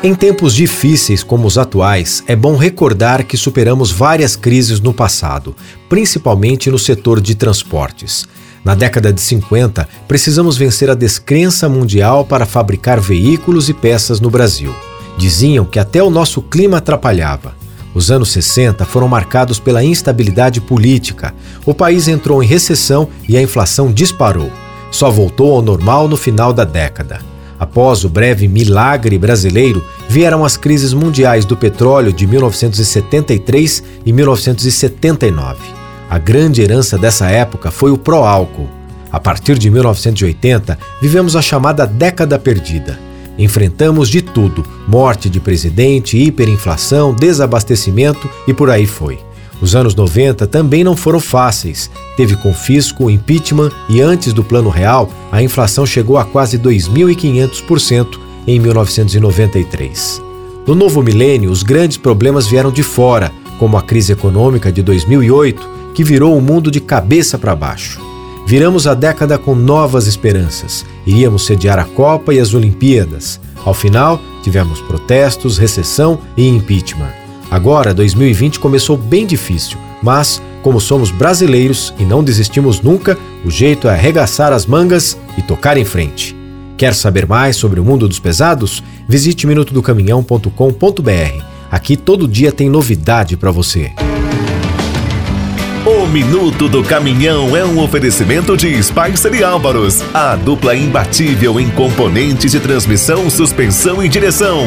Em tempos difíceis como os atuais, é bom recordar que superamos várias crises no passado, principalmente no setor de transportes. Na década de 50, precisamos vencer a descrença mundial para fabricar veículos e peças no Brasil. Diziam que até o nosso clima atrapalhava. Os anos 60 foram marcados pela instabilidade política. O país entrou em recessão e a inflação disparou. Só voltou ao normal no final da década. Após o breve milagre brasileiro, vieram as crises mundiais do petróleo de 1973 e 1979. A grande herança dessa época foi o pró-álcool. A partir de 1980, vivemos a chamada década perdida. Enfrentamos de tudo: morte de presidente, hiperinflação, desabastecimento e por aí foi. Os anos 90 também não foram fáceis. Teve confisco, impeachment e antes do Plano Real, a inflação chegou a quase 2.500% em 1993. No novo milênio, os grandes problemas vieram de fora, como a crise econômica de 2008, que virou o mundo de cabeça para baixo. Viramos a década com novas esperanças. Iríamos sediar a Copa e as Olimpíadas. Ao final, tivemos protestos, recessão e impeachment. Agora, 2020 começou bem difícil, mas, como somos brasileiros e não desistimos nunca, o jeito é arregaçar as mangas e tocar em frente. Quer saber mais sobre o mundo dos pesados? Visite minutodocaminhão.com.br. Aqui todo dia tem novidade para você. O Minuto do Caminhão é um oferecimento de Spicer e Álvaros, a dupla imbatível em componentes de transmissão, suspensão e direção.